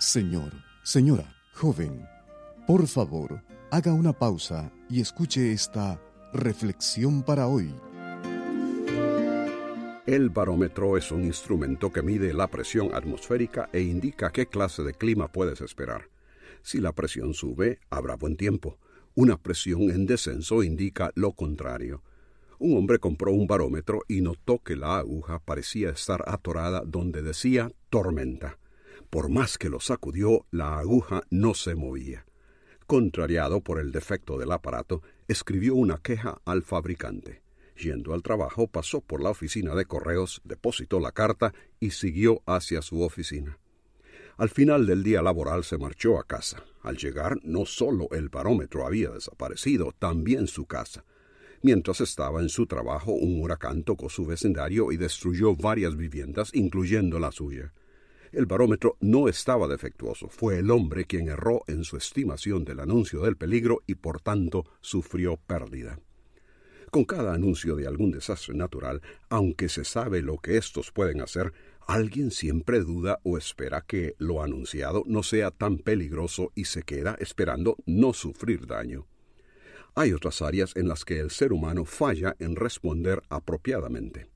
Señor, señora, joven, por favor, haga una pausa y escuche esta reflexión para hoy. El barómetro es un instrumento que mide la presión atmosférica e indica qué clase de clima puedes esperar. Si la presión sube, habrá buen tiempo. Una presión en descenso indica lo contrario. Un hombre compró un barómetro y notó que la aguja parecía estar atorada donde decía tormenta. Por más que lo sacudió, la aguja no se movía. Contrariado por el defecto del aparato, escribió una queja al fabricante. Yendo al trabajo, pasó por la oficina de correos, depositó la carta y siguió hacia su oficina. Al final del día laboral se marchó a casa. Al llegar, no solo el barómetro había desaparecido, también su casa. Mientras estaba en su trabajo, un huracán tocó su vecindario y destruyó varias viviendas, incluyendo la suya. El barómetro no estaba defectuoso, fue el hombre quien erró en su estimación del anuncio del peligro y por tanto sufrió pérdida. Con cada anuncio de algún desastre natural, aunque se sabe lo que estos pueden hacer, alguien siempre duda o espera que lo anunciado no sea tan peligroso y se queda esperando no sufrir daño. Hay otras áreas en las que el ser humano falla en responder apropiadamente.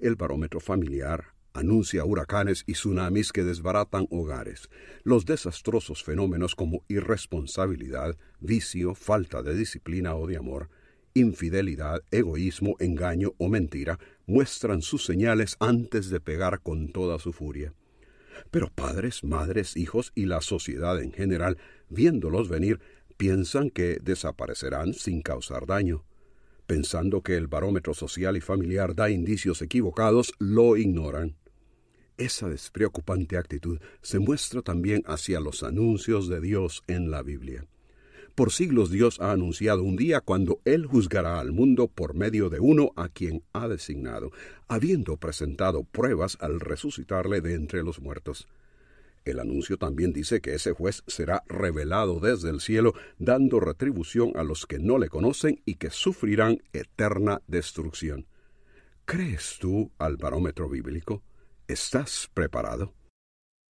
El barómetro familiar, anuncia huracanes y tsunamis que desbaratan hogares, los desastrosos fenómenos como irresponsabilidad, vicio, falta de disciplina o de amor, infidelidad, egoísmo, engaño o mentira muestran sus señales antes de pegar con toda su furia. Pero padres, madres, hijos y la sociedad en general, viéndolos venir, piensan que desaparecerán sin causar daño. Pensando que el barómetro social y familiar da indicios equivocados, lo ignoran. Esa despreocupante actitud se muestra también hacia los anuncios de Dios en la Biblia. Por siglos Dios ha anunciado un día cuando Él juzgará al mundo por medio de uno a quien ha designado, habiendo presentado pruebas al resucitarle de entre los muertos. El anuncio también dice que ese juez será revelado desde el cielo, dando retribución a los que no le conocen y que sufrirán eterna destrucción. ¿Crees tú al barómetro bíblico? ¿Estás preparado?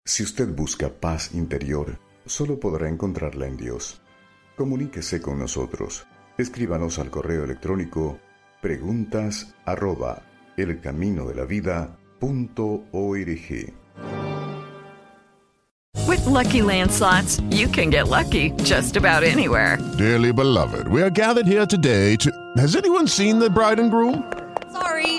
Si usted busca paz interior, solo podrá encontrarla en Dios. Comuníquese con nosotros. Escríbanos al correo electrónico preguntas arroba elcaminodelavida.org. With Lucky Land slots, you can get lucky just about anywhere. Dearly beloved, we are gathered here today to. Has anyone seen the bride and groom? Sorry,